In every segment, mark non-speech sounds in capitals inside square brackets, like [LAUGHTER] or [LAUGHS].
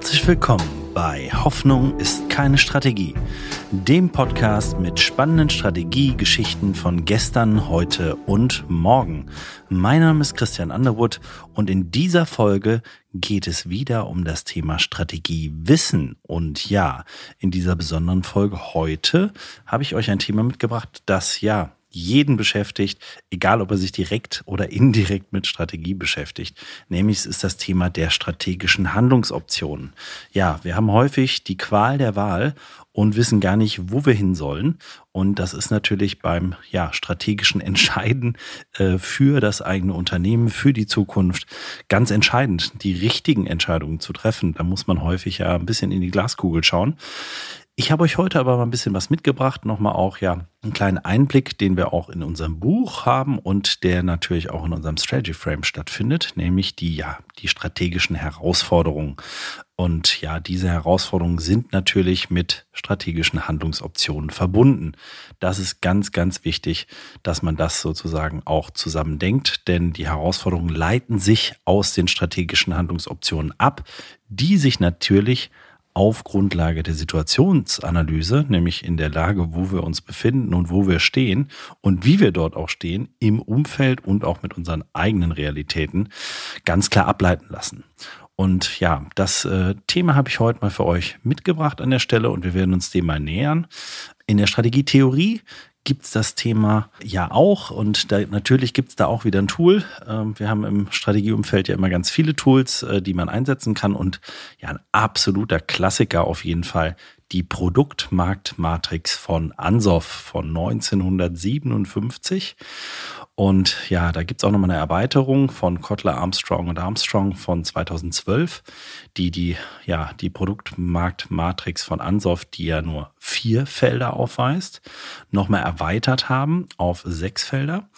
Herzlich willkommen bei Hoffnung ist keine Strategie, dem Podcast mit spannenden Strategiegeschichten von gestern, heute und morgen. Mein Name ist Christian Underwood und in dieser Folge geht es wieder um das Thema Strategiewissen. Und ja, in dieser besonderen Folge heute habe ich euch ein Thema mitgebracht, das ja jeden beschäftigt, egal ob er sich direkt oder indirekt mit Strategie beschäftigt. Nämlich ist das Thema der strategischen Handlungsoptionen. Ja, wir haben häufig die Qual der Wahl und wissen gar nicht, wo wir hin sollen. Und das ist natürlich beim ja, strategischen Entscheiden äh, für das eigene Unternehmen, für die Zukunft ganz entscheidend, die richtigen Entscheidungen zu treffen. Da muss man häufig ja ein bisschen in die Glaskugel schauen. Ich habe euch heute aber mal ein bisschen was mitgebracht, nochmal auch ja einen kleinen Einblick, den wir auch in unserem Buch haben und der natürlich auch in unserem Strategy Frame stattfindet, nämlich die ja die strategischen Herausforderungen. Und ja, diese Herausforderungen sind natürlich mit strategischen Handlungsoptionen verbunden. Das ist ganz, ganz wichtig, dass man das sozusagen auch zusammen denkt, denn die Herausforderungen leiten sich aus den strategischen Handlungsoptionen ab, die sich natürlich auf Grundlage der Situationsanalyse, nämlich in der Lage, wo wir uns befinden und wo wir stehen und wie wir dort auch stehen, im Umfeld und auch mit unseren eigenen Realitäten ganz klar ableiten lassen. Und ja, das äh, Thema habe ich heute mal für euch mitgebracht an der Stelle und wir werden uns dem mal nähern. In der Strategietheorie gibt es das Thema ja auch und da, natürlich gibt es da auch wieder ein Tool. Ähm, wir haben im Strategieumfeld ja immer ganz viele Tools, äh, die man einsetzen kann und ja, ein absoluter Klassiker auf jeden Fall, die Produktmarktmatrix von Ansoff von 1957. Und ja, da gibt es auch nochmal eine Erweiterung von Kotler, Armstrong und Armstrong von 2012, die die, ja, die Produktmarktmatrix von Ansoff, die ja nur vier Felder aufweist, nochmal erweitert haben auf sechs Felder.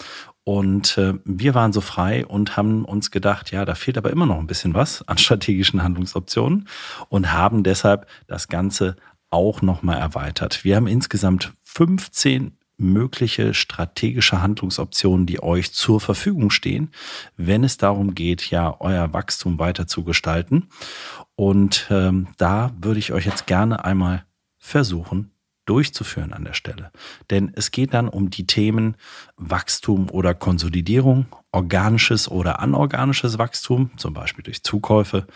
Und äh, wir waren so frei und haben uns gedacht, ja, da fehlt aber immer noch ein bisschen was an strategischen Handlungsoptionen und haben deshalb das Ganze auch nochmal erweitert. Wir haben insgesamt 15 mögliche strategische Handlungsoptionen, die euch zur Verfügung stehen, wenn es darum geht, ja, euer Wachstum weiter zu gestalten. Und ähm, da würde ich euch jetzt gerne einmal versuchen durchzuführen an der Stelle. Denn es geht dann um die Themen Wachstum oder Konsolidierung, organisches oder anorganisches Wachstum, zum Beispiel durch Zukäufe,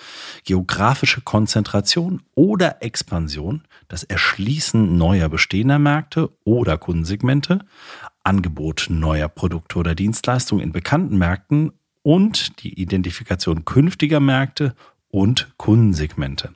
geografische Konzentration oder Expansion, das Erschließen neuer bestehender Märkte oder Kundensegmente, Angebot neuer Produkte oder Dienstleistungen in bekannten Märkten und die Identifikation künftiger Märkte und Kundensegmente.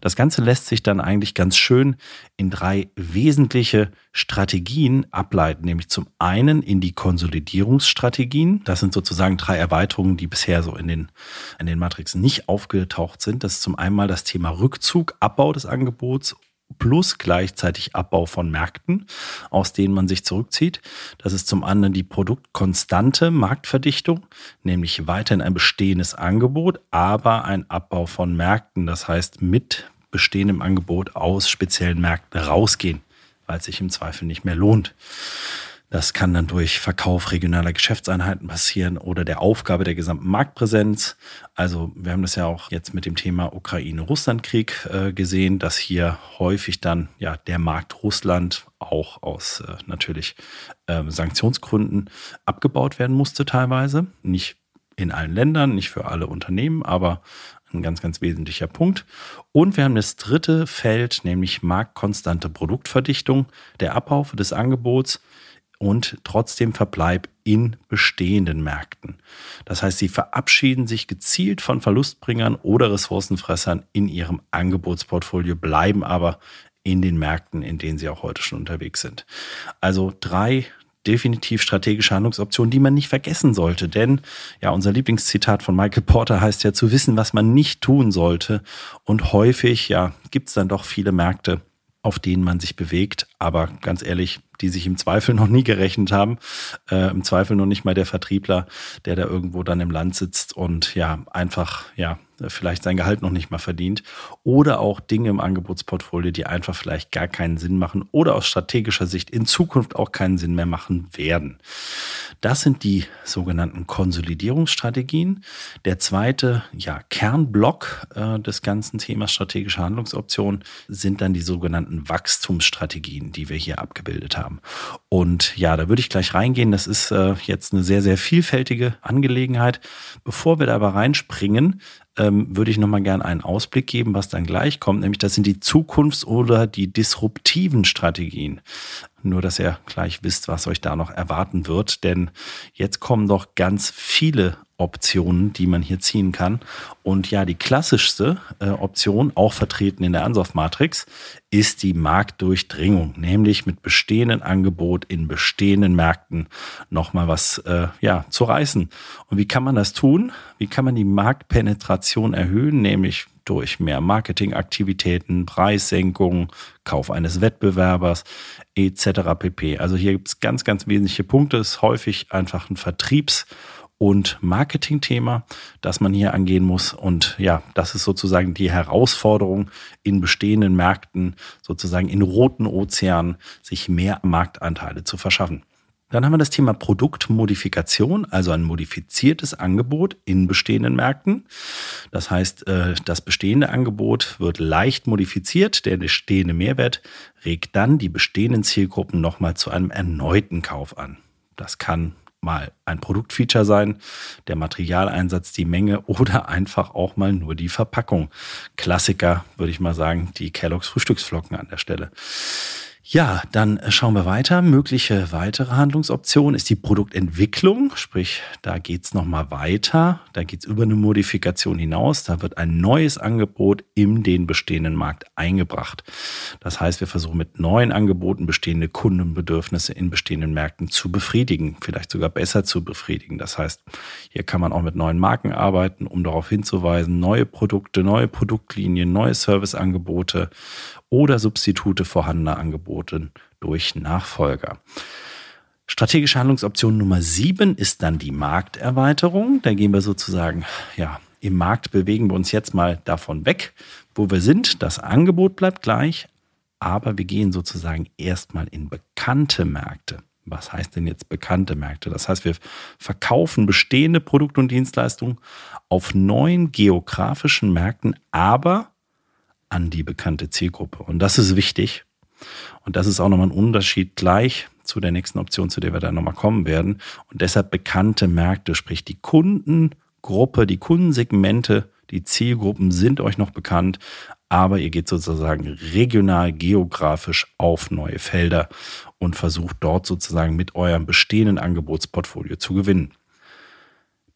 Das Ganze lässt sich dann eigentlich ganz schön in drei wesentliche Strategien ableiten, nämlich zum einen in die Konsolidierungsstrategien. Das sind sozusagen drei Erweiterungen, die bisher so in den, in den Matrixen nicht aufgetaucht sind. Das ist zum einen das Thema Rückzug, Abbau des Angebots plus gleichzeitig Abbau von Märkten, aus denen man sich zurückzieht. Das ist zum anderen die produktkonstante Marktverdichtung, nämlich weiterhin ein bestehendes Angebot, aber ein Abbau von Märkten. Das heißt, mit bestehendem Angebot aus speziellen Märkten rausgehen, weil es sich im Zweifel nicht mehr lohnt. Das kann dann durch Verkauf regionaler Geschäftseinheiten passieren oder der Aufgabe der gesamten Marktpräsenz. Also wir haben das ja auch jetzt mit dem Thema Ukraine-Russland-Krieg äh, gesehen, dass hier häufig dann ja der Markt Russland auch aus äh, natürlich äh, Sanktionsgründen abgebaut werden musste teilweise. Nicht in allen Ländern, nicht für alle Unternehmen, aber ein ganz, ganz wesentlicher Punkt. Und wir haben das dritte Feld, nämlich marktkonstante Produktverdichtung, der Abbau des Angebots und trotzdem Verbleib in bestehenden Märkten. Das heißt, sie verabschieden sich gezielt von Verlustbringern oder Ressourcenfressern in ihrem Angebotsportfolio, bleiben aber in den Märkten, in denen sie auch heute schon unterwegs sind. Also drei definitiv strategische Handlungsoptionen, die man nicht vergessen sollte. Denn ja, unser Lieblingszitat von Michael Porter heißt ja zu wissen, was man nicht tun sollte. Und häufig, ja, gibt es dann doch viele Märkte, auf denen man sich bewegt. Aber ganz ehrlich, die sich im Zweifel [LAUGHS] noch nie gerechnet haben. Äh, Im Zweifel noch nicht mal der Vertriebler, der da irgendwo dann im Land sitzt und ja, einfach, ja, vielleicht sein Gehalt noch nicht mal verdient. Oder auch Dinge im Angebotsportfolio, die einfach vielleicht gar keinen Sinn machen oder aus strategischer Sicht in Zukunft auch keinen Sinn mehr machen werden. Das sind die sogenannten Konsolidierungsstrategien. Der zweite ja, Kernblock äh, des ganzen Themas strategische Handlungsoptionen sind dann die sogenannten Wachstumsstrategien, die wir hier abgebildet haben. Und ja, da würde ich gleich reingehen. Das ist äh, jetzt eine sehr, sehr vielfältige Angelegenheit. Bevor wir da aber reinspringen, ähm, würde ich nochmal gerne einen Ausblick geben, was dann gleich kommt, nämlich das sind die Zukunfts- oder die disruptiven Strategien. Nur, dass ihr gleich wisst, was euch da noch erwarten wird, denn jetzt kommen doch ganz viele Optionen, die man hier ziehen kann. Und ja, die klassischste äh, Option, auch vertreten in der Ansoff-Matrix, ist die Marktdurchdringung, nämlich mit bestehenden Angebot in bestehenden Märkten nochmal was äh, ja, zu reißen. Und wie kann man das tun? Wie kann man die Marktpenetration erhöhen, nämlich durch mehr Marketingaktivitäten, Preissenkungen, Kauf eines Wettbewerbers etc. pp. Also hier gibt es ganz, ganz wesentliche Punkte. Es ist häufig einfach ein Vertriebs- und Marketingthema, das man hier angehen muss. Und ja, das ist sozusagen die Herausforderung in bestehenden Märkten, sozusagen in roten Ozeanen, sich mehr Marktanteile zu verschaffen. Dann haben wir das Thema Produktmodifikation, also ein modifiziertes Angebot in bestehenden Märkten. Das heißt, äh, das bestehende Angebot wird leicht modifiziert, der bestehende Mehrwert regt dann die bestehenden Zielgruppen nochmal zu einem erneuten Kauf an. Das kann mal ein Produktfeature sein, der Materialeinsatz, die Menge oder einfach auch mal nur die Verpackung. Klassiker, würde ich mal sagen, die Kellogg's Frühstücksflocken an der Stelle. Ja, dann schauen wir weiter. Mögliche weitere Handlungsoption ist die Produktentwicklung, sprich, da geht's nochmal weiter, da geht's über eine Modifikation hinaus, da wird ein neues Angebot in den bestehenden Markt eingebracht. Das heißt, wir versuchen mit neuen Angeboten bestehende Kundenbedürfnisse in bestehenden Märkten zu befriedigen, vielleicht sogar besser zu befriedigen. Das heißt, hier kann man auch mit neuen Marken arbeiten, um darauf hinzuweisen, neue Produkte, neue Produktlinien, neue Serviceangebote oder Substitute vorhandener Angebote durch Nachfolger. Strategische Handlungsoption Nummer sieben ist dann die Markterweiterung. Da gehen wir sozusagen, ja, im Markt bewegen wir uns jetzt mal davon weg, wo wir sind. Das Angebot bleibt gleich, aber wir gehen sozusagen erstmal in bekannte Märkte. Was heißt denn jetzt bekannte Märkte? Das heißt, wir verkaufen bestehende Produkte und Dienstleistungen auf neuen geografischen Märkten, aber an die bekannte Zielgruppe. Und das ist wichtig. Und das ist auch nochmal ein Unterschied gleich zu der nächsten Option, zu der wir dann nochmal kommen werden. Und deshalb bekannte Märkte, sprich die Kundengruppe, die Kundensegmente, die Zielgruppen sind euch noch bekannt, aber ihr geht sozusagen regional, geografisch auf neue Felder und versucht dort sozusagen mit eurem bestehenden Angebotsportfolio zu gewinnen.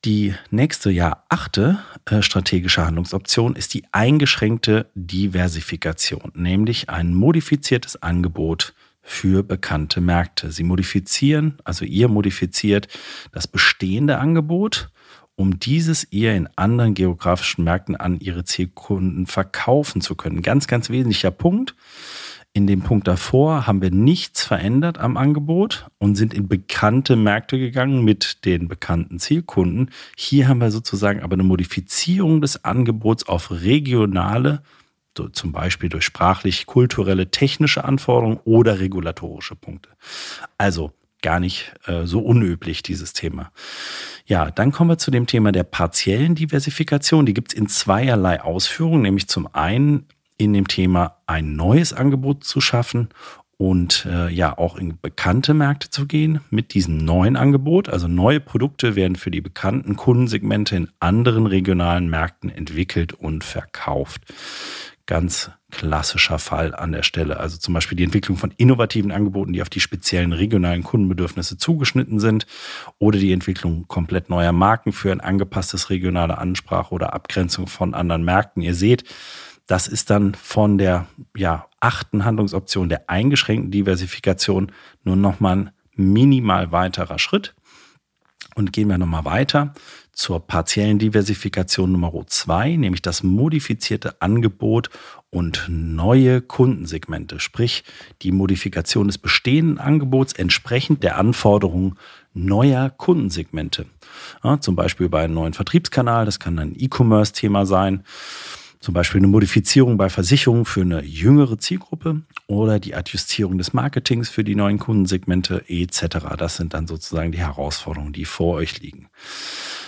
Die nächste, ja achte äh, strategische Handlungsoption ist die eingeschränkte Diversifikation, nämlich ein modifiziertes Angebot für bekannte Märkte. Sie modifizieren, also ihr modifiziert das bestehende Angebot, um dieses ihr in anderen geografischen Märkten an ihre Zielkunden verkaufen zu können. Ganz, ganz wesentlicher Punkt. In dem Punkt davor haben wir nichts verändert am Angebot und sind in bekannte Märkte gegangen mit den bekannten Zielkunden. Hier haben wir sozusagen aber eine Modifizierung des Angebots auf regionale, so zum Beispiel durch sprachlich, kulturelle, technische Anforderungen oder regulatorische Punkte. Also gar nicht äh, so unüblich, dieses Thema. Ja, dann kommen wir zu dem Thema der partiellen Diversifikation. Die gibt es in zweierlei Ausführungen, nämlich zum einen in dem Thema ein neues Angebot zu schaffen und äh, ja auch in bekannte Märkte zu gehen mit diesem neuen Angebot. Also neue Produkte werden für die bekannten Kundensegmente in anderen regionalen Märkten entwickelt und verkauft. Ganz klassischer Fall an der Stelle. Also zum Beispiel die Entwicklung von innovativen Angeboten, die auf die speziellen regionalen Kundenbedürfnisse zugeschnitten sind oder die Entwicklung komplett neuer Marken für ein angepasstes regionale Ansprache oder Abgrenzung von anderen Märkten. Ihr seht, das ist dann von der ja, achten Handlungsoption der eingeschränkten Diversifikation nur nochmal ein minimal weiterer Schritt. Und gehen wir nochmal weiter zur partiellen Diversifikation Nummer zwei, nämlich das modifizierte Angebot und neue Kundensegmente, sprich die Modifikation des bestehenden Angebots entsprechend der Anforderungen neuer Kundensegmente. Ja, zum Beispiel bei einem neuen Vertriebskanal, das kann ein E-Commerce-Thema sein Zum Beispiel eine Modifizierung bei Versicherungen für eine jüngere Zielgruppe oder die Adjustierung des Marketings für die neuen Kundensegmente etc. Das sind dann sozusagen die Herausforderungen, die vor euch liegen.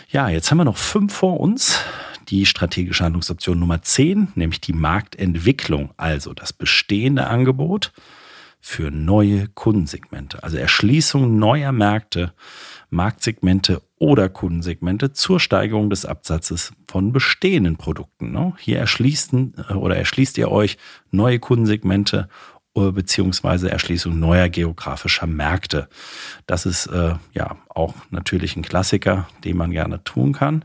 Ja, jetzt haben wir noch fünf vor uns. Die strategische Handlungsoption Nummer 10, nämlich die Marktentwicklung, also das bestehende Angebot für neue Kundensegmente, also Erschließung neuer Märkte, Marktsegmente oder Kundensegmente zur Steigerung des Absatzes von bestehenden Produkten. Ne? Hier erschließen äh, oder erschließt ihr euch neue Kundensegmente äh, beziehungsweise Erschließung neuer geografischer Märkte. Das ist äh, ja auch natürlich ein Klassiker, den man gerne tun kann.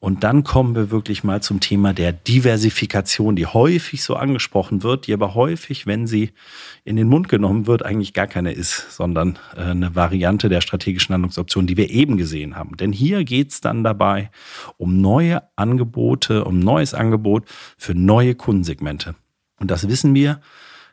Und dann kommen wir wirklich mal zum Thema der Diversifikation, die häufig so angesprochen wird, die aber häufig, wenn sie in den Mund genommen wird, eigentlich gar keine ist, sondern äh, eine Variante der strategischen Handlungsoption, die wir eben gesehen haben. Denn hier geht es dann dabei um neue Angebote, um neues Angebot für neue Kundensegmente. Und das wissen wir,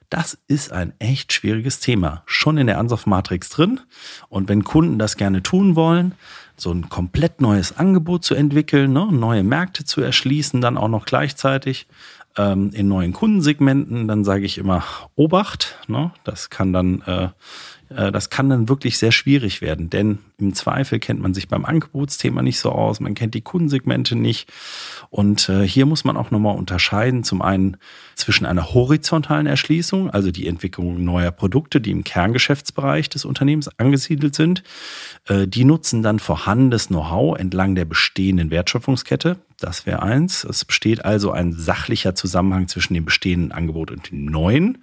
das ist ein echt schwieriges Thema. Schon in der Ansoff-Matrix drin. Und wenn Kunden das gerne tun wollen, so ein komplett neues Angebot zu entwickeln, ne, neue Märkte zu erschließen, dann auch noch gleichzeitig ähm, in neuen Kundensegmenten, dann sage ich immer Obacht. Ne, das kann dann äh, das kann dann wirklich sehr schwierig werden, denn im Zweifel kennt man sich beim Angebotsthema nicht so aus, man kennt die Kundensegmente nicht. Und äh, hier muss man auch nochmal unterscheiden, zum einen zwischen einer horizontalen Erschließung, also die Entwicklung neuer Produkte, die im Kerngeschäftsbereich des Unternehmens angesiedelt sind. Äh, die nutzen dann vorhandenes Know-how entlang der bestehenden Wertschöpfungskette. Das wäre eins. Es besteht also ein sachlicher Zusammenhang zwischen dem bestehenden Angebot und dem neuen.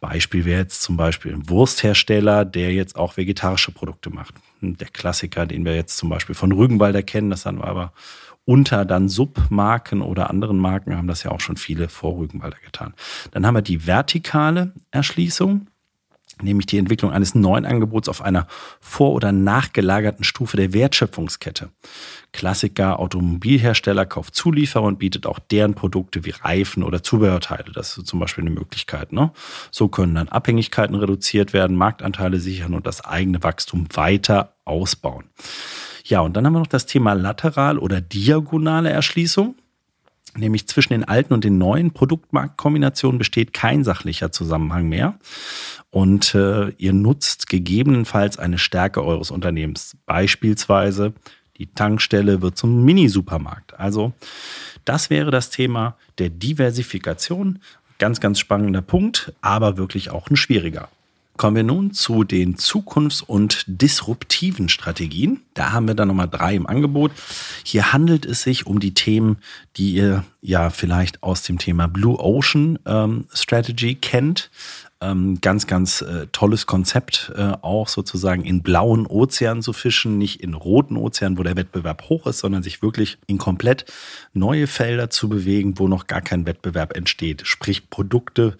Beispiel wäre jetzt zum Beispiel ein Wursthersteller, der jetzt auch vegetarische Produkte macht. Der Klassiker, den wir jetzt zum Beispiel von Rügenwalder kennen, das haben wir aber unter dann Submarken oder anderen Marken haben das ja auch schon viele vor Rügenwalder getan. Dann haben wir die vertikale Erschließung nämlich die Entwicklung eines neuen Angebots auf einer vor- oder nachgelagerten Stufe der Wertschöpfungskette. Klassiker Automobilhersteller kauft Zulieferer und bietet auch deren Produkte wie Reifen oder Zubehörteile. Das ist zum Beispiel eine Möglichkeit. Ne? So können dann Abhängigkeiten reduziert werden, Marktanteile sichern und das eigene Wachstum weiter ausbauen. Ja, und dann haben wir noch das Thema lateral oder diagonale Erschließung nämlich zwischen den alten und den neuen Produktmarktkombinationen besteht kein sachlicher Zusammenhang mehr. Und äh, ihr nutzt gegebenenfalls eine Stärke eures Unternehmens. Beispielsweise die Tankstelle wird zum Mini-Supermarkt. Also das wäre das Thema der Diversifikation. Ganz, ganz spannender Punkt, aber wirklich auch ein schwieriger. Kommen wir nun zu den zukunfts- und disruptiven Strategien. Da haben wir dann nochmal drei im Angebot. Hier handelt es sich um die Themen, die ihr ja vielleicht aus dem Thema Blue Ocean ähm, Strategy kennt. Ähm, ganz, ganz äh, tolles Konzept, äh, auch sozusagen in blauen Ozeanen zu fischen, nicht in roten Ozeanen, wo der Wettbewerb hoch ist, sondern sich wirklich in komplett neue Felder zu bewegen, wo noch gar kein Wettbewerb entsteht. Sprich Produkte,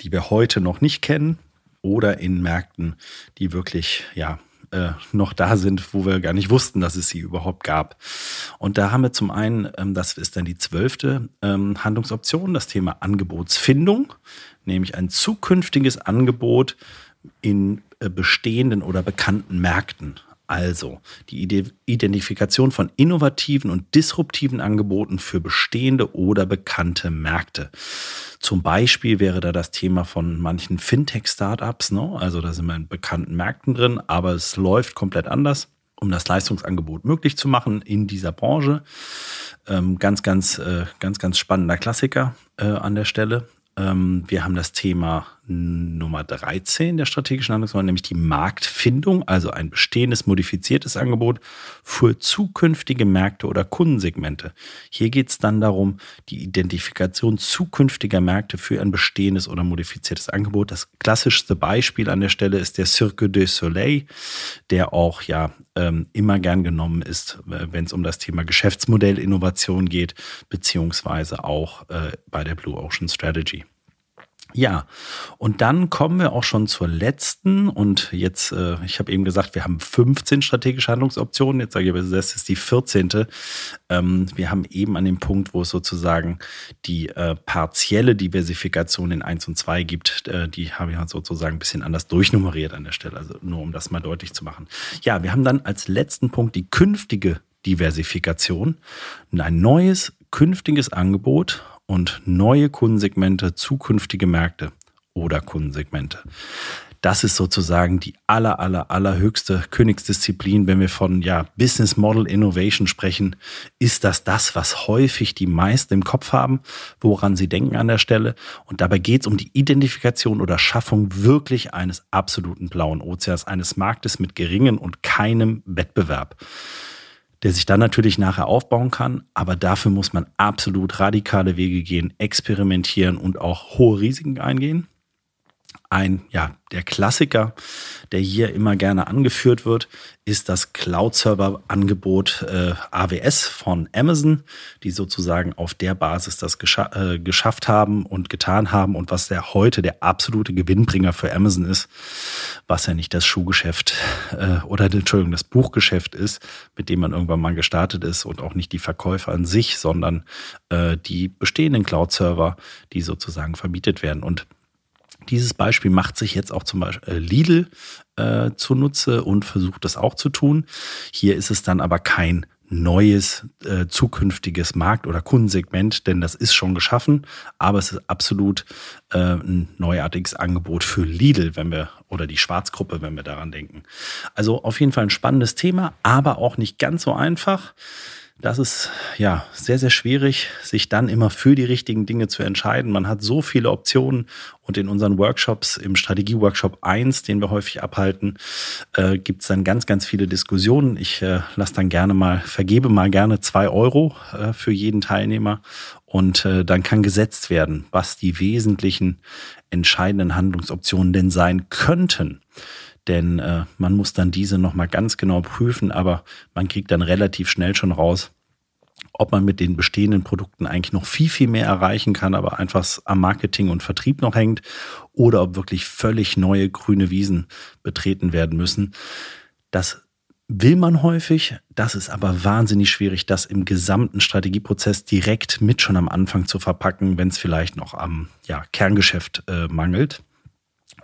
die wir heute noch nicht kennen, oder in Märkten, die wirklich, ja, äh, noch da sind, wo wir gar nicht wussten, dass es sie überhaupt gab. Und da haben wir zum einen, ähm, das ist dann die zwölfte ähm, Handlungsoption, das Thema Angebotsfindung, nämlich ein zukünftiges Angebot in äh, bestehenden oder bekannten Märkten. Also die Identifikation von innovativen und disruptiven Angeboten für bestehende oder bekannte Märkte. Zum Beispiel wäre da das Thema von manchen Fintech-Startups. Ne? Also da sind wir in bekannten Märkten drin, aber es läuft komplett anders, um das Leistungsangebot möglich zu machen in dieser Branche. Ähm, ganz, ganz, äh, ganz, ganz spannender Klassiker äh, an der Stelle. Ähm, wir haben das Thema Nummer 13 der strategischen Handlungsrolle, nämlich die Marktfindung, also ein bestehendes modifiziertes Angebot für zukünftige Märkte oder Kundensegmente. Hier geht es dann darum, die Identifikation zukünftiger Märkte für ein bestehendes oder modifiziertes Angebot. Das klassischste Beispiel an der Stelle ist der Cirque du Soleil, der auch ja ähm, immer gern genommen ist, äh, wenn es um das Thema Geschäftsmodellinnovation geht, beziehungsweise auch äh, bei der Blue Ocean Strategy. Ja, und dann kommen wir auch schon zur letzten. Und jetzt, äh, ich habe eben gesagt, wir haben 15 strategische Handlungsoptionen. Jetzt sage ich, aber das ist die 14. Ähm, wir haben eben an dem Punkt, wo es sozusagen die äh, partielle Diversifikation in 1 und 2 gibt. Äh, die habe ich halt sozusagen ein bisschen anders durchnummeriert an der Stelle. Also nur um das mal deutlich zu machen. Ja, wir haben dann als letzten Punkt die künftige Diversifikation. Ein neues künftiges Angebot und neue Kundensegmente, zukünftige Märkte oder Kundensegmente. Das ist sozusagen die aller, aller, allerhöchste Königsdisziplin. Wenn wir von ja, Business Model Innovation sprechen, ist das das, was häufig die meisten im Kopf haben, woran sie denken an der Stelle. Und dabei geht es um die Identifikation oder Schaffung wirklich eines absoluten blauen Ozeans, eines Marktes mit geringem und keinem Wettbewerb der sich dann natürlich nachher aufbauen kann. Aber dafür muss man absolut radikale Wege gehen, experimentieren und auch hohe Risiken eingehen ein, ja, der Klassiker, der hier immer gerne angeführt wird, ist das Cloud-Server-Angebot äh, AWS von Amazon, die sozusagen auf der Basis das gescha äh, geschafft haben und getan haben und was der heute der absolute Gewinnbringer für Amazon ist, was ja nicht das Schuhgeschäft äh, oder Entschuldigung, das Buchgeschäft ist, mit dem man irgendwann mal gestartet ist und auch nicht die Verkäufer an sich, sondern äh, die bestehenden Cloud-Server, die sozusagen vermietet werden. Und dieses Beispiel macht sich jetzt auch zum Beispiel äh, Lidl äh, zunutze und versucht das auch zu tun. Hier ist es dann aber kein neues äh, zukünftiges Markt- oder Kundensegment, denn das ist schon geschaffen, aber es ist absolut äh, ein neuartiges Angebot für Lidl, wenn wir oder die Schwarzgruppe, wenn wir daran denken. Also auf jeden Fall ein spannendes Thema, aber auch nicht ganz so einfach das ist ja sehr, sehr schwierig, sich dann immer für die richtigen Dinge zu entscheiden. Man hat so viele Optionen und in unseren Workshops, im Strategie-Workshop 1, den wir häufig abhalten, äh, gibt es dann ganz, ganz viele Diskussionen. Ich äh, lasse dann gerne mal, vergebe mal gerne zwei Euro äh, für jeden Teilnehmer und äh, dann kann gesetzt werden, was die wesentlichen entscheidenden Handlungsoptionen denn sein könnten denn äh, man muss dann diese nochmal ganz genau prüfen, aber man kriegt dann relativ schnell schon raus, ob man mit den bestehenden Produkten eigentlich noch viel, viel mehr erreichen kann, aber einfach am Marketing und Vertrieb noch hängt oder ob wirklich völlig neue grüne Wiesen betreten werden müssen. Das will man häufig, das ist aber wahnsinnig schwierig, das im gesamten Strategieprozess direkt mit schon am Anfang zu verpacken, wenn es vielleicht noch am ja, Kerngeschäft äh, mangelt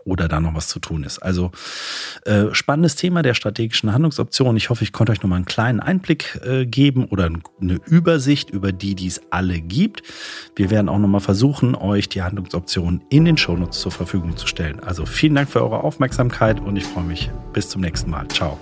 oder da noch was zu tun ist. Also äh, spannendes Thema der strategischen Handlungsoptionen. Ich hoffe, ich konnte euch noch mal einen kleinen Einblick äh, geben oder eine Übersicht über die, die es alle gibt. Wir werden auch noch mal versuchen, euch die Handlungsoptionen in den Shownotes zur Verfügung zu stellen. Also vielen Dank für eure Aufmerksamkeit und ich freue mich bis zum nächsten Mal. Ciao.